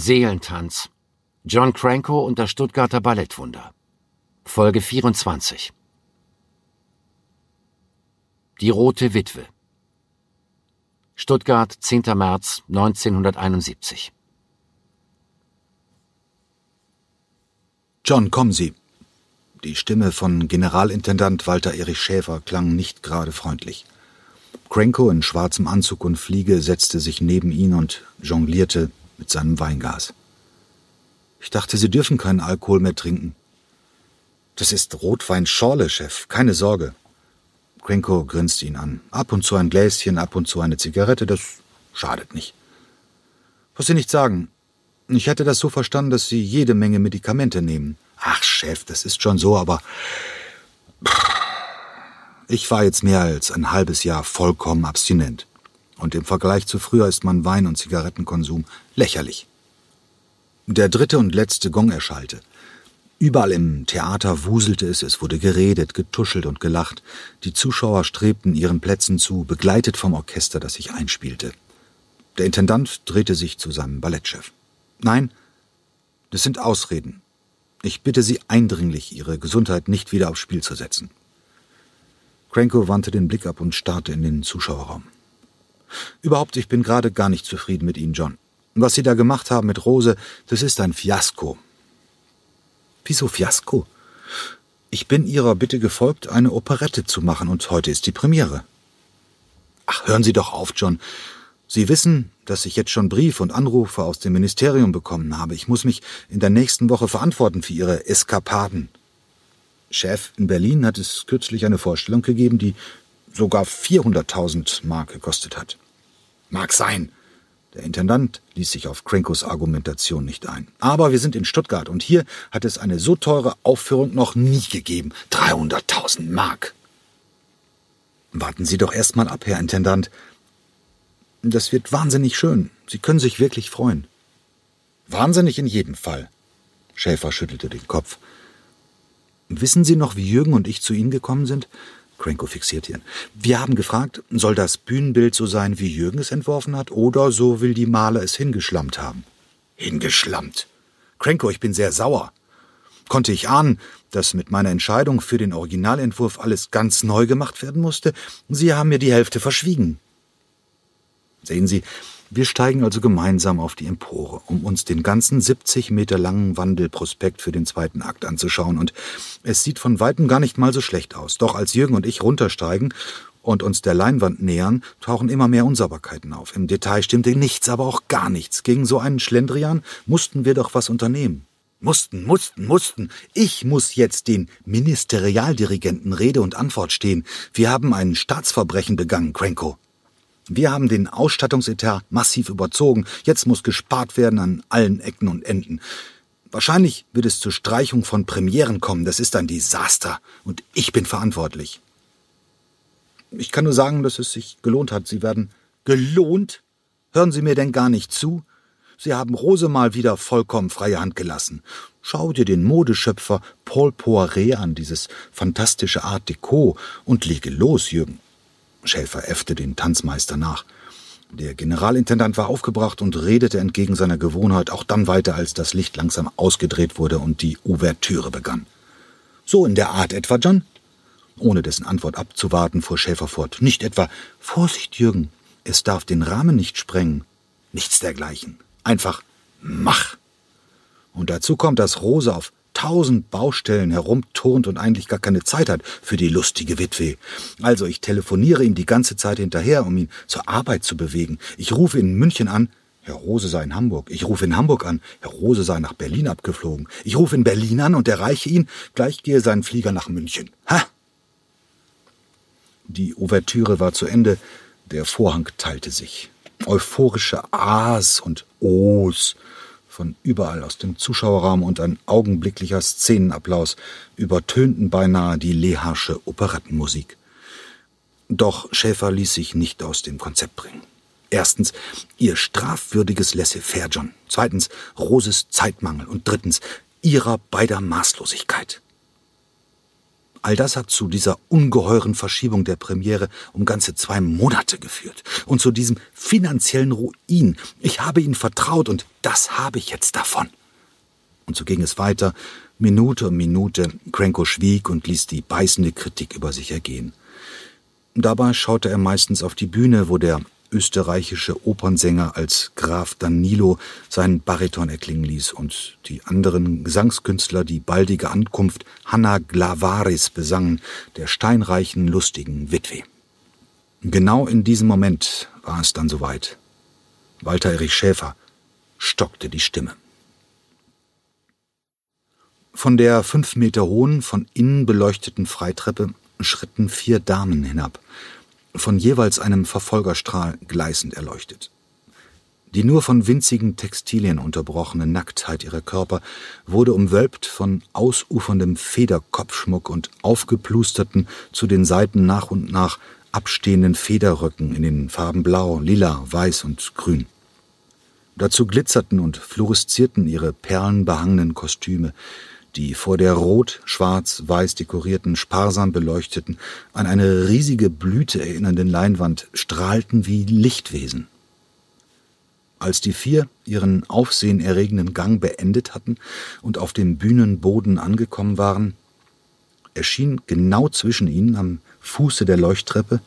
Seelentanz. John Cranko und das Stuttgarter Ballettwunder. Folge 24. Die Rote Witwe. Stuttgart, 10. März 1971. John, kommen Sie. Die Stimme von Generalintendant Walter Erich Schäfer klang nicht gerade freundlich. Cranko in schwarzem Anzug und Fliege setzte sich neben ihn und jonglierte mit seinem Weingas. Ich dachte, Sie dürfen keinen Alkohol mehr trinken. Das ist Rotwein Schorle, Chef, keine Sorge. Cranko grinste ihn an. Ab und zu ein Gläschen, ab und zu eine Zigarette, das schadet nicht. Was Sie nicht sagen, ich hätte das so verstanden, dass Sie jede Menge Medikamente nehmen. Ach, Chef, das ist schon so, aber ich war jetzt mehr als ein halbes Jahr vollkommen abstinent. Und im Vergleich zu früher ist mein Wein- und Zigarettenkonsum lächerlich. Der dritte und letzte Gong erschallte. Überall im Theater wuselte es, es wurde geredet, getuschelt und gelacht. Die Zuschauer strebten ihren Plätzen zu, begleitet vom Orchester, das sich einspielte. Der Intendant drehte sich zu seinem Ballettchef. Nein, das sind Ausreden. Ich bitte Sie eindringlich, Ihre Gesundheit nicht wieder aufs Spiel zu setzen. Cranko wandte den Blick ab und starrte in den Zuschauerraum. Überhaupt, ich bin gerade gar nicht zufrieden mit Ihnen, John. Was Sie da gemacht haben mit Rose, das ist ein Fiasko. Wieso Fiasko? Ich bin Ihrer Bitte gefolgt, eine Operette zu machen, und heute ist die Premiere. Ach, hören Sie doch auf, John. Sie wissen, dass ich jetzt schon Brief und Anrufe aus dem Ministerium bekommen habe. Ich muss mich in der nächsten Woche verantworten für Ihre Eskapaden. Chef, in Berlin hat es kürzlich eine Vorstellung gegeben, die sogar 400.000 Mark gekostet hat. Mag sein. Der Intendant ließ sich auf Krenkos Argumentation nicht ein. Aber wir sind in Stuttgart und hier hat es eine so teure Aufführung noch nie gegeben. 300.000 Mark. Warten Sie doch erst mal ab, Herr Intendant. Das wird wahnsinnig schön. Sie können sich wirklich freuen. Wahnsinnig in jedem Fall. Schäfer schüttelte den Kopf. Wissen Sie noch, wie Jürgen und ich zu Ihnen gekommen sind? Cranko fixiert ihn. Wir haben gefragt, soll das Bühnenbild so sein, wie Jürgen es entworfen hat, oder so will die Maler es hingeschlammt haben? Hingeschlammt. Cranko, ich bin sehr sauer. Konnte ich ahnen, dass mit meiner Entscheidung für den Originalentwurf alles ganz neu gemacht werden musste? Sie haben mir die Hälfte verschwiegen. Sehen Sie, wir steigen also gemeinsam auf die Empore, um uns den ganzen 70 Meter langen Wandelprospekt für den zweiten Akt anzuschauen. Und es sieht von weitem gar nicht mal so schlecht aus. Doch als Jürgen und ich runtersteigen und uns der Leinwand nähern, tauchen immer mehr Unsauberkeiten auf. Im Detail stimmte nichts, aber auch gar nichts. Gegen so einen Schlendrian mussten wir doch was unternehmen. Mussten, mussten, mussten. Ich muss jetzt den Ministerialdirigenten Rede und Antwort stehen. Wir haben ein Staatsverbrechen begangen, Cranko. Wir haben den Ausstattungsetat massiv überzogen. Jetzt muss gespart werden an allen Ecken und Enden. Wahrscheinlich wird es zur Streichung von Premieren kommen. Das ist ein Desaster. Und ich bin verantwortlich. Ich kann nur sagen, dass es sich gelohnt hat. Sie werden gelohnt? Hören Sie mir denn gar nicht zu? Sie haben Rose mal wieder vollkommen freie Hand gelassen. Schau dir den Modeschöpfer Paul Poiret an, dieses fantastische Art Deco, und lege los, Jürgen. Schäfer äffte den Tanzmeister nach. Der Generalintendant war aufgebracht und redete entgegen seiner Gewohnheit auch dann weiter, als das Licht langsam ausgedreht wurde und die Ouvertüre begann. So in der Art etwa, John? Ohne dessen Antwort abzuwarten, fuhr Schäfer fort. Nicht etwa Vorsicht, Jürgen, es darf den Rahmen nicht sprengen. Nichts dergleichen. Einfach mach. Und dazu kommt, dass Rose auf tausend Baustellen herumturnt und eigentlich gar keine Zeit hat für die lustige Witwe. Also ich telefoniere ihm die ganze Zeit hinterher, um ihn zur Arbeit zu bewegen. Ich rufe in München an, Herr Rose sei in Hamburg. Ich rufe in Hamburg an, Herr Rose sei nach Berlin abgeflogen. Ich rufe in Berlin an und erreiche ihn, gleich gehe sein Flieger nach München. Ha! Die Ouvertüre war zu Ende, der Vorhang teilte sich. Euphorische A's und O's von überall aus dem Zuschauerraum und ein augenblicklicher Szenenapplaus übertönten beinahe die Leharsche Operettenmusik. Doch Schäfer ließ sich nicht aus dem Konzept bringen. Erstens ihr strafwürdiges Laissez-faire, John. Zweitens Roses Zeitmangel. Und drittens ihrer beider Maßlosigkeit. All das hat zu dieser ungeheuren Verschiebung der Premiere um ganze zwei Monate geführt. Und zu diesem finanziellen Ruin. Ich habe Ihnen vertraut und das habe ich jetzt davon. Und so ging es weiter, Minute um Minute. Krenko schwieg und ließ die beißende Kritik über sich ergehen. Dabei schaute er meistens auf die Bühne, wo der österreichische Opernsänger als Graf Danilo seinen Bariton erklingen ließ und die anderen Gesangskünstler die baldige Ankunft Hanna Glavaris besangen, der steinreichen, lustigen Witwe. Genau in diesem Moment war es dann soweit. Walter Erich Schäfer stockte die Stimme. Von der fünf Meter hohen, von innen beleuchteten Freitreppe schritten vier Damen hinab von jeweils einem Verfolgerstrahl gleißend erleuchtet. Die nur von winzigen Textilien unterbrochene Nacktheit ihrer Körper wurde umwölbt von ausuferndem Federkopfschmuck und aufgeplusterten, zu den Seiten nach und nach abstehenden Federröcken in den Farben Blau, Lila, Weiß und Grün. Dazu glitzerten und fluoreszierten ihre perlenbehangenen Kostüme, die vor der rot, schwarz, weiß dekorierten, sparsam beleuchteten, an eine riesige Blüte erinnernden Leinwand strahlten wie Lichtwesen. Als die vier ihren aufsehenerregenden Gang beendet hatten und auf dem Bühnenboden angekommen waren, erschien genau zwischen ihnen am Fuße der Leuchttreppe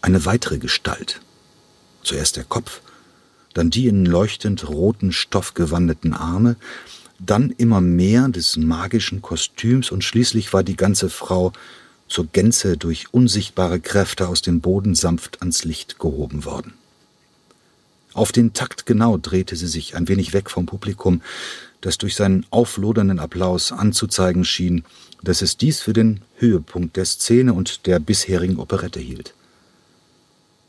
eine weitere Gestalt. Zuerst der Kopf, dann die in leuchtend roten Stoff gewandeten Arme, dann immer mehr des magischen Kostüms und schließlich war die ganze Frau zur Gänze durch unsichtbare Kräfte aus dem Boden sanft ans Licht gehoben worden. Auf den Takt genau drehte sie sich ein wenig weg vom Publikum, das durch seinen auflodernden Applaus anzuzeigen schien, dass es dies für den Höhepunkt der Szene und der bisherigen Operette hielt.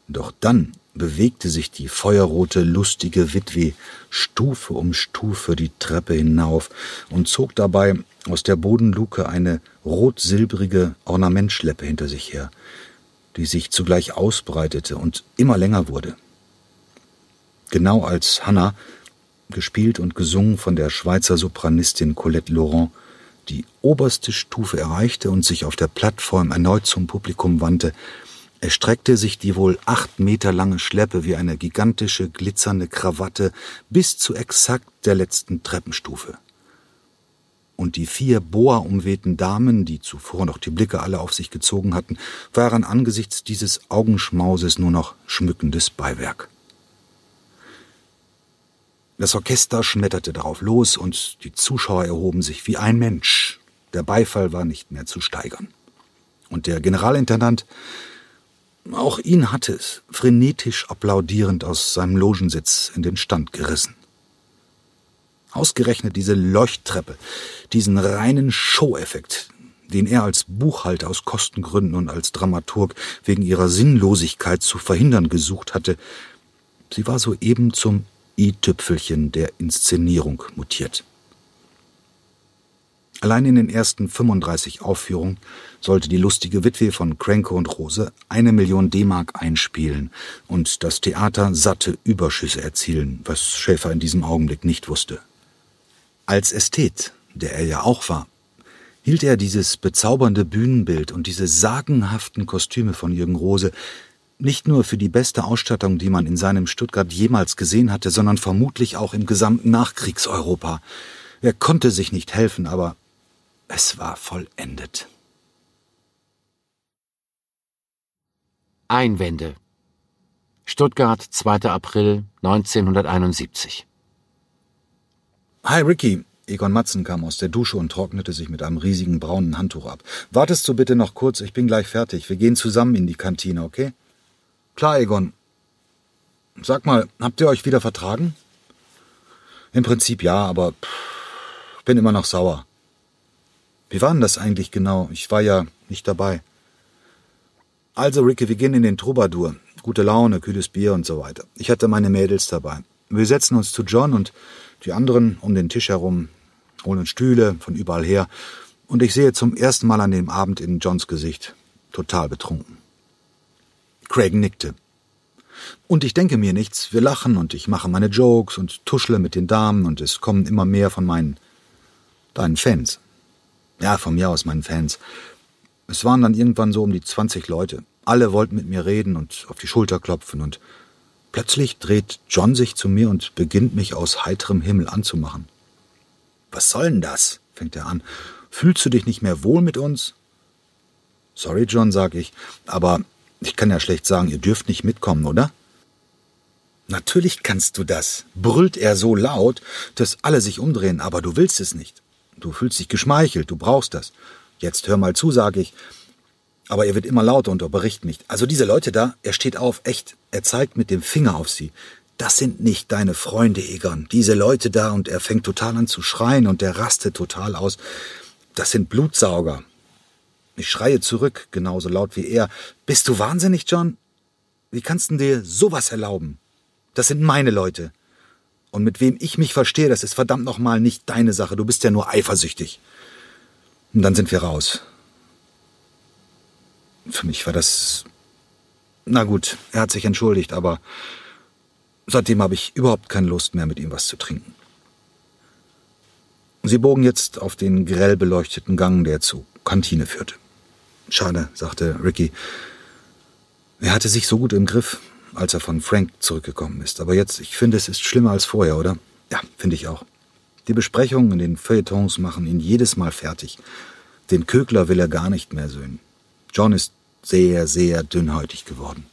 Doch dann bewegte sich die feuerrote, lustige Witwe Stufe um Stufe die Treppe hinauf und zog dabei aus der Bodenluke eine rot-silbrige Ornamentschleppe hinter sich her, die sich zugleich ausbreitete und immer länger wurde. Genau als Hannah, gespielt und gesungen von der Schweizer Sopranistin Colette Laurent, die oberste Stufe erreichte und sich auf der Plattform erneut zum Publikum wandte, erstreckte sich die wohl acht Meter lange Schleppe wie eine gigantische, glitzernde Krawatte bis zu exakt der letzten Treppenstufe. Und die vier boa-umwehten Damen, die zuvor noch die Blicke alle auf sich gezogen hatten, waren angesichts dieses Augenschmauses nur noch schmückendes Beiwerk. Das Orchester schmetterte darauf los und die Zuschauer erhoben sich wie ein Mensch. Der Beifall war nicht mehr zu steigern. Und der Generalintendant auch ihn hatte es, frenetisch applaudierend aus seinem Logensitz in den Stand gerissen. Ausgerechnet diese Leuchttreppe, diesen reinen Show-Effekt, den er als Buchhalter aus Kostengründen und als Dramaturg wegen ihrer Sinnlosigkeit zu verhindern gesucht hatte, sie war soeben zum i-Tüpfelchen der Inszenierung mutiert. Allein in den ersten 35 Aufführungen sollte die lustige Witwe von Cranko und Rose eine Million D-Mark einspielen und das Theater satte Überschüsse erzielen, was Schäfer in diesem Augenblick nicht wusste. Als Ästhet, der er ja auch war, hielt er dieses bezaubernde Bühnenbild und diese sagenhaften Kostüme von Jürgen Rose nicht nur für die beste Ausstattung, die man in seinem Stuttgart jemals gesehen hatte, sondern vermutlich auch im gesamten Nachkriegseuropa. Er konnte sich nicht helfen, aber es war vollendet. Einwände. Stuttgart, 2. April 1971. Hi Ricky. Egon Matzen kam aus der Dusche und trocknete sich mit einem riesigen braunen Handtuch ab. Wartest du bitte noch kurz, ich bin gleich fertig. Wir gehen zusammen in die Kantine, okay? Klar, Egon. Sag mal, habt ihr euch wieder vertragen? Im Prinzip ja, aber pff, bin immer noch sauer. Wie war denn das eigentlich genau? Ich war ja nicht dabei. Also, Ricky, wir gehen in den Troubadour. Gute Laune, kühles Bier und so weiter. Ich hatte meine Mädels dabei. Wir setzen uns zu John und die anderen um den Tisch herum, holen Stühle von überall her. Und ich sehe zum ersten Mal an dem Abend in Johns Gesicht, total betrunken. Craig nickte. Und ich denke mir nichts, wir lachen und ich mache meine Jokes und tuschle mit den Damen und es kommen immer mehr von meinen, deinen Fans. Ja, von mir aus meinen Fans. Es waren dann irgendwann so um die 20 Leute. Alle wollten mit mir reden und auf die Schulter klopfen und plötzlich dreht John sich zu mir und beginnt mich aus heiterem Himmel anzumachen. Was soll denn das? fängt er an. Fühlst du dich nicht mehr wohl mit uns? Sorry, John, sag ich, aber ich kann ja schlecht sagen, ihr dürft nicht mitkommen, oder? Natürlich kannst du das, brüllt er so laut, dass alle sich umdrehen, aber du willst es nicht. Du fühlst dich geschmeichelt, du brauchst das. Jetzt hör mal zu, sage ich. Aber er wird immer lauter und unterbricht mich. Also diese Leute da, er steht auf, echt. Er zeigt mit dem Finger auf sie. Das sind nicht deine Freunde, Egon. Diese Leute da und er fängt total an zu schreien und er rastet total aus. Das sind Blutsauger. Ich schreie zurück, genauso laut wie er. Bist du wahnsinnig, John? Wie kannst du dir sowas erlauben? Das sind meine Leute. Und mit wem ich mich verstehe, das ist verdammt nochmal nicht deine Sache. Du bist ja nur eifersüchtig. Und dann sind wir raus. Für mich war das. Na gut, er hat sich entschuldigt, aber seitdem habe ich überhaupt keine Lust mehr, mit ihm was zu trinken. Sie bogen jetzt auf den grell beleuchteten Gang, der zur Kantine führte. Schade, sagte Ricky. Er hatte sich so gut im Griff, als er von Frank zurückgekommen ist. Aber jetzt, ich finde, es ist schlimmer als vorher, oder? Ja, finde ich auch. Die Besprechungen in den Feuilletons machen ihn jedes Mal fertig. Den Kögler will er gar nicht mehr sehen. John ist sehr, sehr dünnhäutig geworden.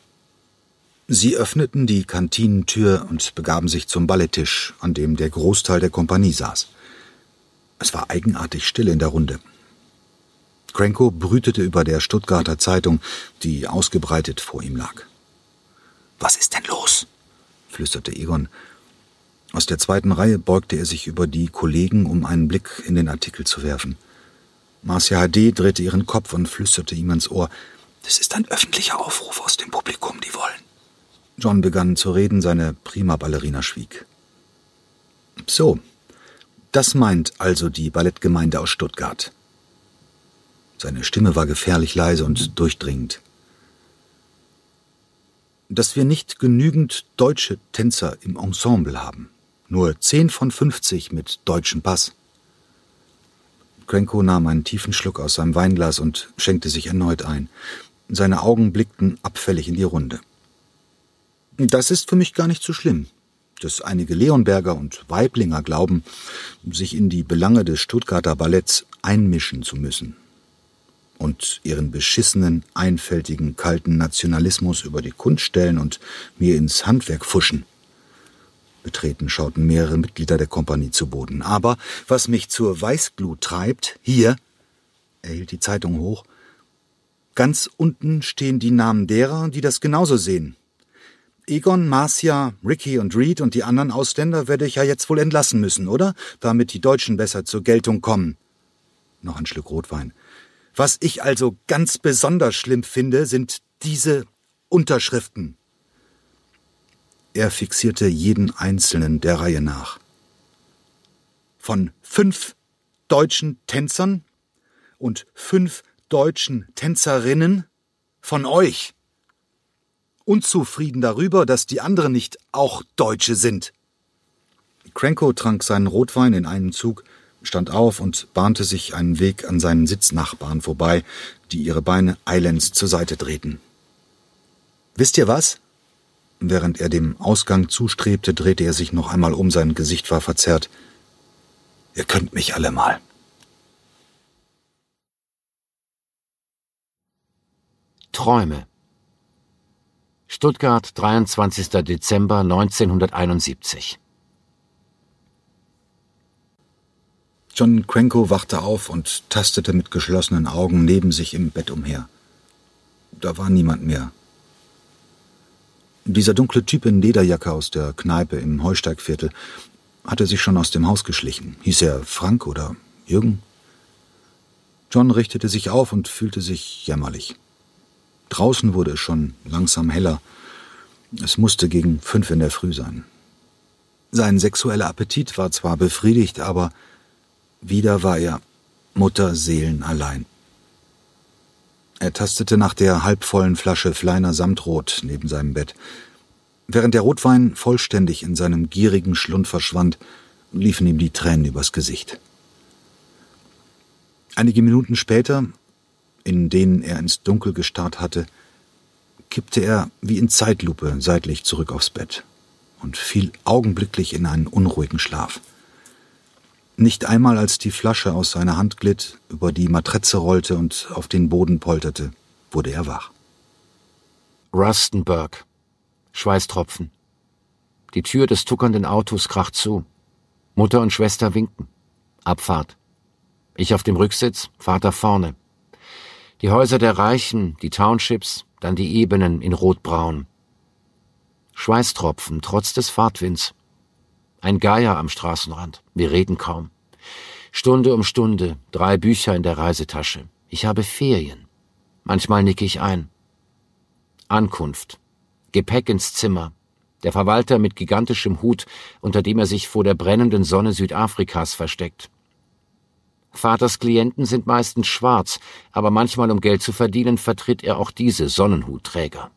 Sie öffneten die Kantinentür und begaben sich zum Ballettisch, an dem der Großteil der Kompanie saß. Es war eigenartig still in der Runde. Cranko brütete über der Stuttgarter Zeitung, die ausgebreitet vor ihm lag. Was ist denn los? flüsterte Egon. Aus der zweiten Reihe beugte er sich über die Kollegen, um einen Blick in den Artikel zu werfen. Marcia HD drehte ihren Kopf und flüsterte ihm ans Ohr. Das ist ein öffentlicher Aufruf aus dem Publikum, die wollen. John begann zu reden, seine Prima-Ballerina schwieg. So, das meint also die Ballettgemeinde aus Stuttgart. Seine Stimme war gefährlich leise und durchdringend. Dass wir nicht genügend deutsche Tänzer im Ensemble haben. Nur zehn von fünfzig mit deutschem Pass. Krenko nahm einen tiefen Schluck aus seinem Weinglas und schenkte sich erneut ein. Seine Augen blickten abfällig in die Runde. Das ist für mich gar nicht so schlimm, dass einige Leonberger und Weiblinger glauben, sich in die Belange des Stuttgarter Balletts einmischen zu müssen und ihren beschissenen, einfältigen, kalten Nationalismus über die Kunst stellen und mir ins Handwerk fuschen. Betreten schauten mehrere Mitglieder der Kompanie zu Boden. Aber was mich zur Weißglut treibt, hier, er hielt die Zeitung hoch, ganz unten stehen die Namen derer, die das genauso sehen. Egon, Marcia, Ricky und Reed und die anderen Ausländer werde ich ja jetzt wohl entlassen müssen, oder? Damit die Deutschen besser zur Geltung kommen. Noch ein Schluck Rotwein. Was ich also ganz besonders schlimm finde, sind diese Unterschriften. Er fixierte jeden einzelnen der Reihe nach. Von fünf deutschen Tänzern und fünf deutschen Tänzerinnen von euch unzufrieden darüber, dass die anderen nicht auch Deutsche sind. Cranko trank seinen Rotwein in einem Zug, stand auf und bahnte sich einen Weg an seinen Sitznachbarn vorbei, die ihre Beine eilends zur Seite drehten. Wisst ihr was? Während er dem Ausgang zustrebte, drehte er sich noch einmal um, sein Gesicht war verzerrt. Ihr könnt mich alle mal. Träume Stuttgart, 23. Dezember 1971. John Cranko wachte auf und tastete mit geschlossenen Augen neben sich im Bett umher. Da war niemand mehr. Dieser dunkle Typ in Lederjacke aus der Kneipe im Heusteigviertel hatte sich schon aus dem Haus geschlichen. Hieß er Frank oder Jürgen? John richtete sich auf und fühlte sich jämmerlich. Draußen wurde es schon langsam heller. Es musste gegen fünf in der Früh sein. Sein sexueller Appetit war zwar befriedigt, aber wieder war er Mutterseelen allein. Er tastete nach der halbvollen Flasche Fleiner Samtrot neben seinem Bett. Während der Rotwein vollständig in seinem gierigen Schlund verschwand, liefen ihm die Tränen übers Gesicht. Einige Minuten später in denen er ins Dunkel gestarrt hatte, kippte er wie in Zeitlupe seitlich zurück aufs Bett und fiel augenblicklich in einen unruhigen Schlaf. Nicht einmal als die Flasche aus seiner Hand glitt, über die Matratze rollte und auf den Boden polterte, wurde er wach. Rustenburg. Schweißtropfen. Die Tür des tuckernden Autos kracht zu. Mutter und Schwester winken. Abfahrt. Ich auf dem Rücksitz, Vater vorne. Die Häuser der Reichen, die Townships, dann die Ebenen in rotbraun. Schweißtropfen, trotz des Fahrtwinds. Ein Geier am Straßenrand. Wir reden kaum. Stunde um Stunde, drei Bücher in der Reisetasche. Ich habe Ferien. Manchmal nicke ich ein. Ankunft. Gepäck ins Zimmer. Der Verwalter mit gigantischem Hut, unter dem er sich vor der brennenden Sonne Südafrikas versteckt. Vaters Klienten sind meistens schwarz, aber manchmal, um Geld zu verdienen, vertritt er auch diese Sonnenhutträger.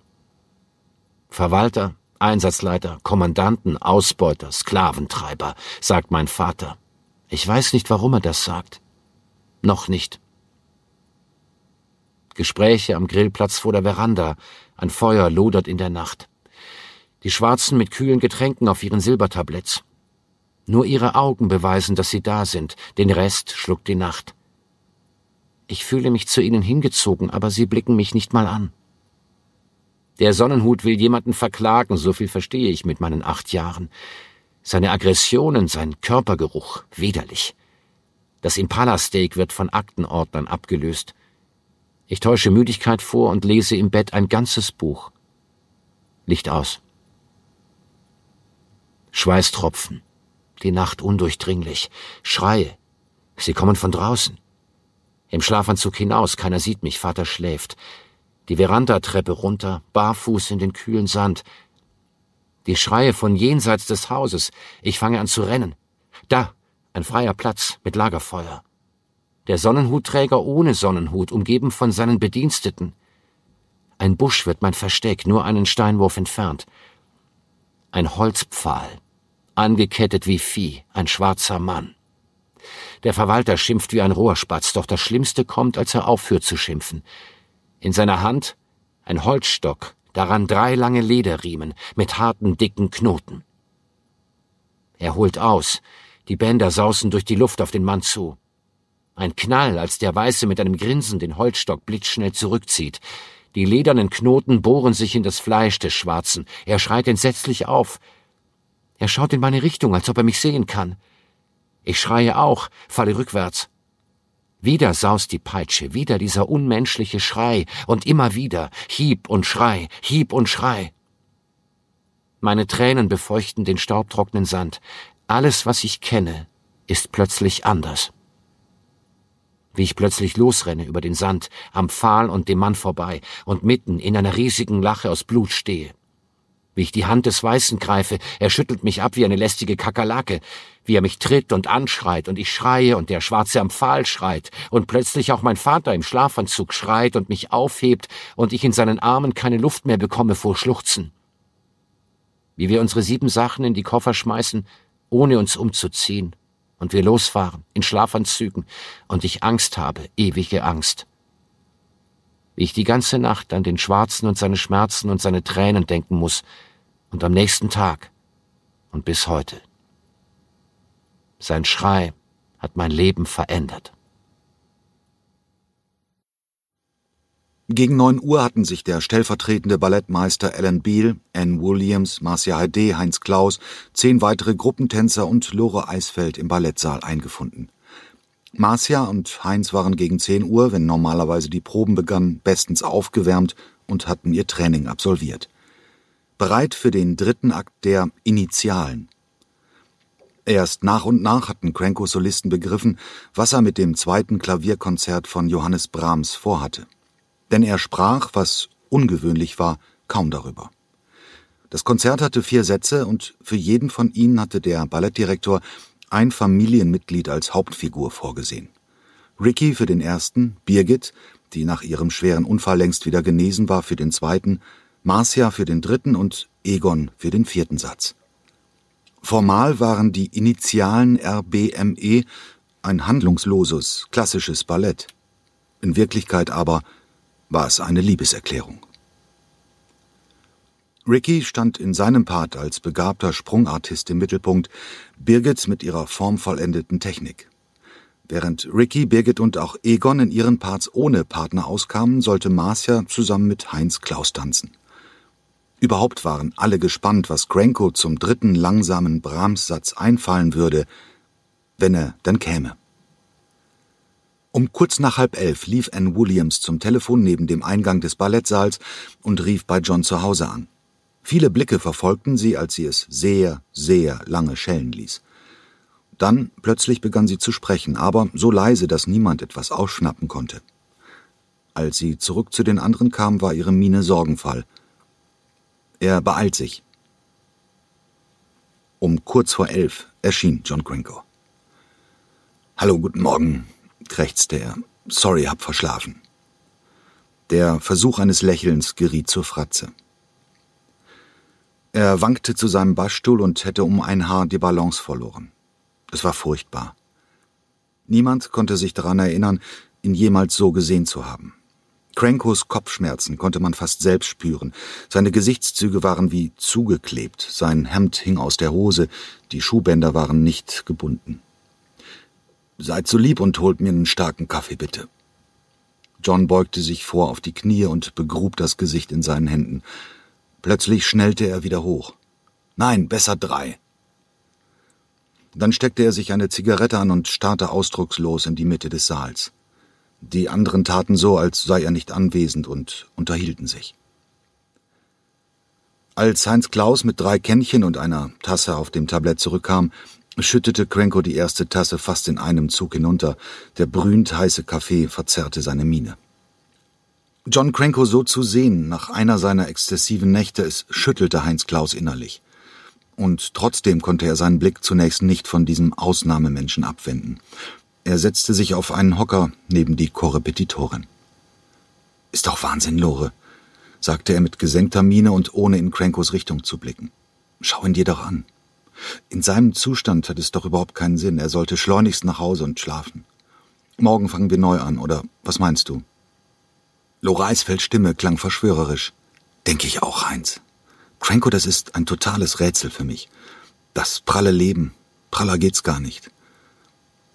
Verwalter, Einsatzleiter, Kommandanten, Ausbeuter, Sklaventreiber, sagt mein Vater. Ich weiß nicht, warum er das sagt. Noch nicht. Gespräche am Grillplatz vor der Veranda, ein Feuer lodert in der Nacht. Die Schwarzen mit kühlen Getränken auf ihren Silbertabletts. Nur ihre Augen beweisen, dass sie da sind, den Rest schluckt die Nacht. Ich fühle mich zu ihnen hingezogen, aber sie blicken mich nicht mal an. Der Sonnenhut will jemanden verklagen, so viel verstehe ich mit meinen acht Jahren. Seine Aggressionen, sein Körpergeruch, widerlich. Das Impala-Steak wird von Aktenordnern abgelöst. Ich täusche Müdigkeit vor und lese im Bett ein ganzes Buch. Licht aus. Schweißtropfen. Die Nacht undurchdringlich. Schreie. Sie kommen von draußen. Im Schlafanzug hinaus, keiner sieht mich, Vater schläft die Verandatreppe runter, barfuß in den kühlen Sand. Die Schreie von jenseits des Hauses. Ich fange an zu rennen. Da, ein freier Platz mit Lagerfeuer. Der Sonnenhutträger ohne Sonnenhut, umgeben von seinen Bediensteten. Ein Busch wird mein Versteck, nur einen Steinwurf entfernt. Ein Holzpfahl, angekettet wie Vieh, ein schwarzer Mann. Der Verwalter schimpft wie ein Rohrspatz, doch das Schlimmste kommt, als er aufhört zu schimpfen. In seiner Hand ein Holzstock, daran drei lange Lederriemen mit harten, dicken Knoten. Er holt aus, die Bänder sausen durch die Luft auf den Mann zu. Ein Knall, als der Weiße mit einem Grinsen den Holzstock blitzschnell zurückzieht. Die ledernen Knoten bohren sich in das Fleisch des Schwarzen. Er schreit entsetzlich auf. Er schaut in meine Richtung, als ob er mich sehen kann. Ich schreie auch, falle rückwärts. Wieder saust die Peitsche, wieder dieser unmenschliche Schrei und immer wieder Hieb und Schrei, Hieb und Schrei. Meine Tränen befeuchten den staubtrockenen Sand. Alles, was ich kenne, ist plötzlich anders. Wie ich plötzlich losrenne über den Sand, am Pfahl und dem Mann vorbei und mitten in einer riesigen Lache aus Blut stehe wie ich die Hand des Weißen greife, er schüttelt mich ab wie eine lästige Kakerlake, wie er mich tritt und anschreit, und ich schreie, und der Schwarze am Pfahl schreit, und plötzlich auch mein Vater im Schlafanzug schreit und mich aufhebt, und ich in seinen Armen keine Luft mehr bekomme vor Schluchzen. Wie wir unsere sieben Sachen in die Koffer schmeißen, ohne uns umzuziehen, und wir losfahren, in Schlafanzügen, und ich Angst habe, ewige Angst wie ich die ganze Nacht an den Schwarzen und seine Schmerzen und seine Tränen denken muss, und am nächsten Tag und bis heute. Sein Schrei hat mein Leben verändert. Gegen neun Uhr hatten sich der stellvertretende Ballettmeister Alan Beale, Ann Williams, Marcia Heide, Heinz Klaus, zehn weitere Gruppentänzer und Lore Eisfeld im Ballettsaal eingefunden. Marcia und Heinz waren gegen zehn Uhr, wenn normalerweise die Proben begannen, bestens aufgewärmt und hatten ihr Training absolviert bereit für den dritten Akt der Initialen. Erst nach und nach hatten Cranko-Solisten begriffen, was er mit dem zweiten Klavierkonzert von Johannes Brahms vorhatte. Denn er sprach, was ungewöhnlich war, kaum darüber. Das Konzert hatte vier Sätze und für jeden von ihnen hatte der Ballettdirektor ein Familienmitglied als Hauptfigur vorgesehen. Ricky für den ersten, Birgit, die nach ihrem schweren Unfall längst wieder genesen war, für den zweiten, Marcia für den dritten und Egon für den vierten Satz. Formal waren die Initialen RBME ein handlungsloses, klassisches Ballett. In Wirklichkeit aber war es eine Liebeserklärung. Ricky stand in seinem Part als begabter Sprungartist im Mittelpunkt, Birgit mit ihrer formvollendeten Technik. Während Ricky, Birgit und auch Egon in ihren Parts ohne Partner auskamen, sollte Marcia zusammen mit Heinz Klaus tanzen. Überhaupt waren alle gespannt, was Granko zum dritten langsamen Brahms-Satz einfallen würde, wenn er dann käme. Um kurz nach halb elf lief Anne Williams zum Telefon neben dem Eingang des Ballettsaals und rief bei John zu Hause an. Viele Blicke verfolgten sie, als sie es sehr, sehr lange schellen ließ. Dann plötzlich begann sie zu sprechen, aber so leise, dass niemand etwas ausschnappen konnte. Als sie zurück zu den anderen kam, war ihre Miene sorgenvoll. Er beeilt sich. Um kurz vor elf erschien John Cranko. Hallo, guten Morgen, krächzte er. Sorry, hab verschlafen. Der Versuch eines Lächelns geriet zur Fratze. Er wankte zu seinem Bassstuhl und hätte um ein Haar die Balance verloren. Es war furchtbar. Niemand konnte sich daran erinnern, ihn jemals so gesehen zu haben. Crankos Kopfschmerzen konnte man fast selbst spüren. Seine Gesichtszüge waren wie zugeklebt, sein Hemd hing aus der Hose, die Schuhbänder waren nicht gebunden. Seid so lieb und holt mir einen starken Kaffee, bitte. John beugte sich vor auf die Knie und begrub das Gesicht in seinen Händen. Plötzlich schnellte er wieder hoch. Nein, besser drei. Dann steckte er sich eine Zigarette an und starrte ausdruckslos in die Mitte des Saals. Die anderen taten so, als sei er nicht anwesend und unterhielten sich. Als Heinz Klaus mit drei Kännchen und einer Tasse auf dem Tablett zurückkam, schüttete Krenko die erste Tasse fast in einem Zug hinunter. Der brühend heiße Kaffee verzerrte seine Miene. John Cranko so zu sehen, nach einer seiner exzessiven Nächte, es schüttelte Heinz Klaus innerlich. Und trotzdem konnte er seinen Blick zunächst nicht von diesem Ausnahmemenschen abwenden. Er setzte sich auf einen Hocker neben die Korrepetitorin. Ist doch Wahnsinn, Lore, sagte er mit gesenkter Miene und ohne in Crankos Richtung zu blicken. Schau ihn dir doch an. In seinem Zustand hat es doch überhaupt keinen Sinn. Er sollte schleunigst nach Hause und schlafen. Morgen fangen wir neu an, oder was meinst du? Lora Eisfelds Stimme klang verschwörerisch. Denke ich auch, Heinz. Cranko, das ist ein totales Rätsel für mich. Das pralle Leben. Praller geht's gar nicht.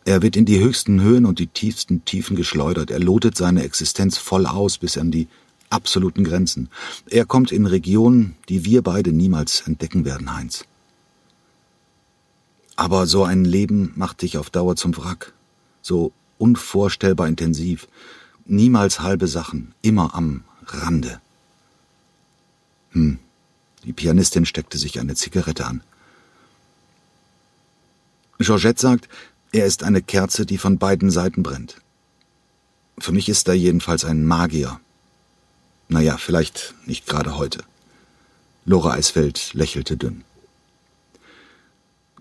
Er wird in die höchsten Höhen und die tiefsten Tiefen geschleudert. Er lotet seine Existenz voll aus bis an die absoluten Grenzen. Er kommt in Regionen, die wir beide niemals entdecken werden, Heinz. Aber so ein Leben macht dich auf Dauer zum Wrack. So unvorstellbar intensiv. Niemals halbe Sachen, immer am Rande. Hm. Die Pianistin steckte sich eine Zigarette an. Georgette sagt, er ist eine Kerze, die von beiden Seiten brennt. Für mich ist er jedenfalls ein Magier. Naja, vielleicht nicht gerade heute. Lora Eisfeld lächelte dünn.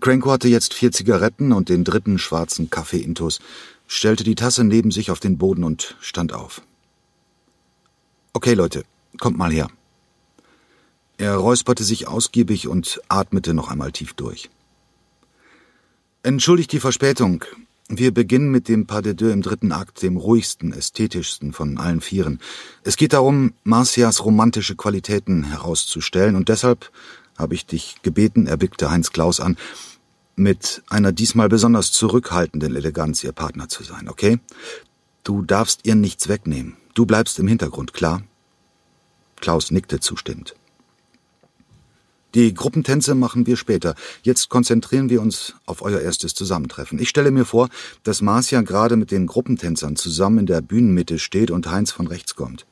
Cranko hatte jetzt vier Zigaretten und den dritten schwarzen Kaffee intus, stellte die Tasse neben sich auf den Boden und stand auf. Okay, Leute, kommt mal her. Er räusperte sich ausgiebig und atmete noch einmal tief durch. Entschuldigt die Verspätung. Wir beginnen mit dem Pas de deux im dritten Akt, dem ruhigsten, ästhetischsten von allen Vieren. Es geht darum, Marcias romantische Qualitäten herauszustellen und deshalb habe ich dich gebeten, er blickte Heinz Klaus an, mit einer diesmal besonders zurückhaltenden Eleganz ihr Partner zu sein, okay? Du darfst ihr nichts wegnehmen. Du bleibst im Hintergrund, klar? Klaus nickte zustimmend. Die Gruppentänze machen wir später. Jetzt konzentrieren wir uns auf euer erstes Zusammentreffen. Ich stelle mir vor, dass Marcia gerade mit den Gruppentänzern zusammen in der Bühnenmitte steht und Heinz von rechts kommt.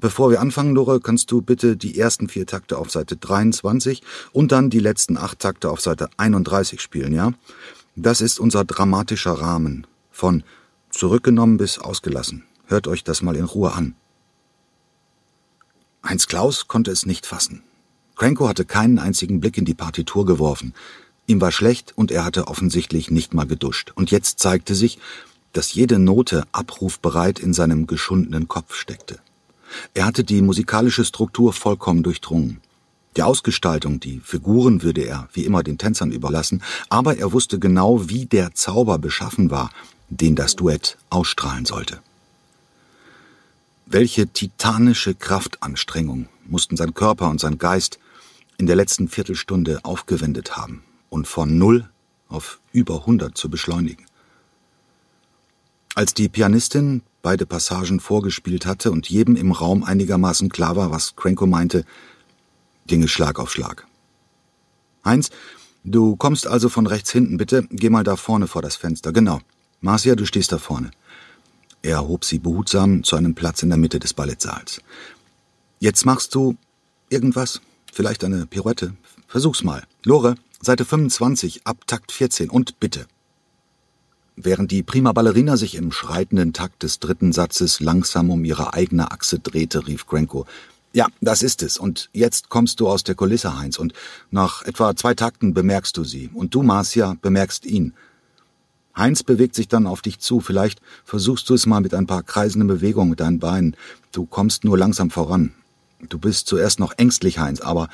Bevor wir anfangen, Lore, kannst du bitte die ersten vier Takte auf Seite 23 und dann die letzten acht Takte auf Seite 31 spielen, ja? Das ist unser dramatischer Rahmen. Von zurückgenommen bis ausgelassen. Hört euch das mal in Ruhe an. Heinz Klaus konnte es nicht fassen. Cranko hatte keinen einzigen Blick in die Partitur geworfen. Ihm war schlecht und er hatte offensichtlich nicht mal geduscht. Und jetzt zeigte sich, dass jede Note abrufbereit in seinem geschundenen Kopf steckte. Er hatte die musikalische Struktur vollkommen durchdrungen. Die Ausgestaltung, die Figuren würde er wie immer den Tänzern überlassen, aber er wusste genau, wie der Zauber beschaffen war, den das Duett ausstrahlen sollte. Welche titanische Kraftanstrengung mussten sein Körper und sein Geist in der letzten Viertelstunde aufgewendet haben, und von null auf über 100 zu beschleunigen. Als die Pianistin beide Passagen vorgespielt hatte und jedem im Raum einigermaßen klar war, was Cranko meinte, ging es Schlag auf Schlag. Heinz, du kommst also von rechts hinten, bitte. Geh mal da vorne vor das Fenster. Genau. Marcia, du stehst da vorne. Er hob sie behutsam zu einem Platz in der Mitte des Ballettsaals. Jetzt machst du irgendwas? Vielleicht eine Pirouette? Versuch's mal. Lore, Seite 25, ab Takt 14 und bitte. Während die Prima Ballerina sich im schreitenden Takt des dritten Satzes langsam um ihre eigene Achse drehte, rief Grenko. Ja, das ist es. Und jetzt kommst du aus der Kulisse, Heinz, und nach etwa zwei Takten bemerkst du sie. Und du, Marcia, bemerkst ihn. Heinz bewegt sich dann auf dich zu. Vielleicht versuchst du es mal mit ein paar kreisenden Bewegungen mit deinen Beinen. Du kommst nur langsam voran. Du bist zuerst noch ängstlich, Heinz, aber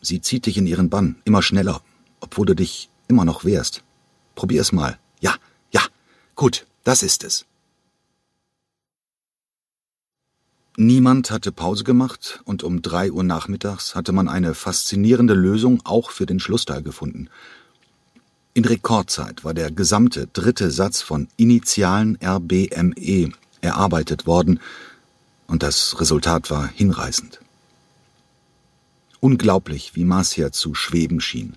sie zieht dich in ihren Bann, immer schneller, obwohl du dich immer noch wehrst. Probier es mal. Ja, ja, gut, das ist es. Niemand hatte Pause gemacht und um drei Uhr nachmittags hatte man eine faszinierende Lösung auch für den Schlussteil gefunden. In Rekordzeit war der gesamte dritte Satz von Initialen RBME erarbeitet worden und das Resultat war hinreißend. Unglaublich, wie Marcia zu schweben schien,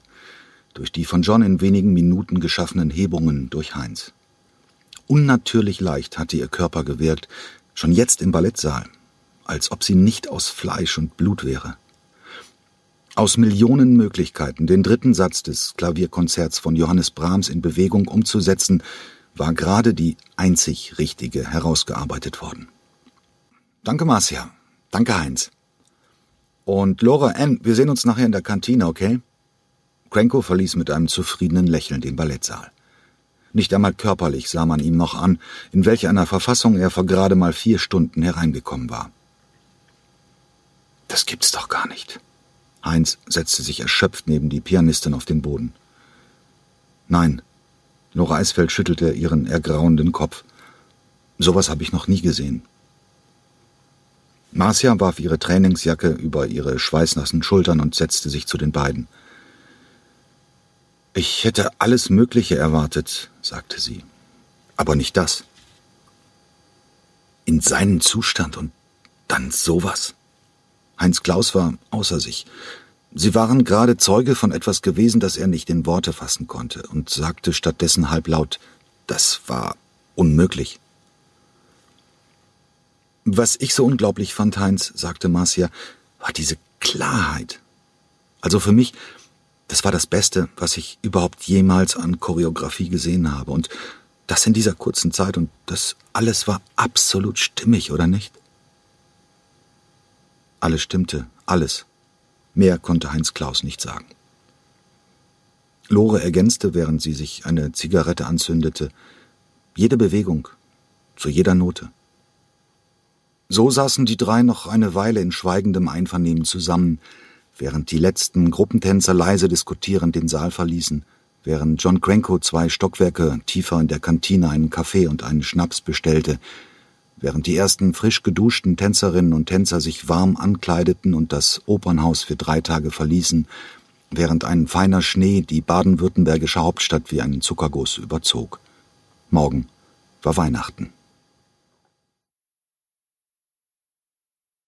durch die von John in wenigen Minuten geschaffenen Hebungen durch Heinz. Unnatürlich leicht hatte ihr Körper gewirkt, schon jetzt im Ballettsaal als ob sie nicht aus Fleisch und Blut wäre. Aus Millionen Möglichkeiten, den dritten Satz des Klavierkonzerts von Johannes Brahms in Bewegung umzusetzen, war gerade die einzig richtige herausgearbeitet worden. Danke, Marcia. Danke, Heinz. Und Laura Ann, wir sehen uns nachher in der Kantine, okay? Cranko verließ mit einem zufriedenen Lächeln den Ballettsaal. Nicht einmal körperlich sah man ihm noch an, in welch einer Verfassung er vor gerade mal vier Stunden hereingekommen war. Das gibt's doch gar nicht. Heinz setzte sich erschöpft neben die Pianistin auf den Boden. Nein, Nora Eisfeld schüttelte ihren ergrauenden Kopf. Sowas habe ich noch nie gesehen. Marcia warf ihre Trainingsjacke über ihre schweißnassen Schultern und setzte sich zu den beiden. Ich hätte alles Mögliche erwartet, sagte sie, aber nicht das. In seinen Zustand und dann sowas. Heinz Klaus war außer sich. Sie waren gerade Zeuge von etwas gewesen, das er nicht in Worte fassen konnte, und sagte stattdessen halblaut, das war unmöglich. Was ich so unglaublich fand, Heinz, sagte Marcia, war diese Klarheit. Also für mich, das war das Beste, was ich überhaupt jemals an Choreografie gesehen habe. Und das in dieser kurzen Zeit und das alles war absolut stimmig, oder nicht? Alles stimmte, alles. Mehr konnte Heinz Klaus nicht sagen. Lore ergänzte, während sie sich eine Zigarette anzündete, jede Bewegung, zu jeder Note. So saßen die drei noch eine Weile in schweigendem Einvernehmen zusammen, während die letzten Gruppentänzer leise diskutierend den Saal verließen, während John Cranko zwei Stockwerke tiefer in der Kantine einen Kaffee und einen Schnaps bestellte, Während die ersten frisch geduschten Tänzerinnen und Tänzer sich warm ankleideten und das Opernhaus für drei Tage verließen, während ein feiner Schnee die baden-württembergische Hauptstadt wie einen Zuckerguss überzog. Morgen war Weihnachten.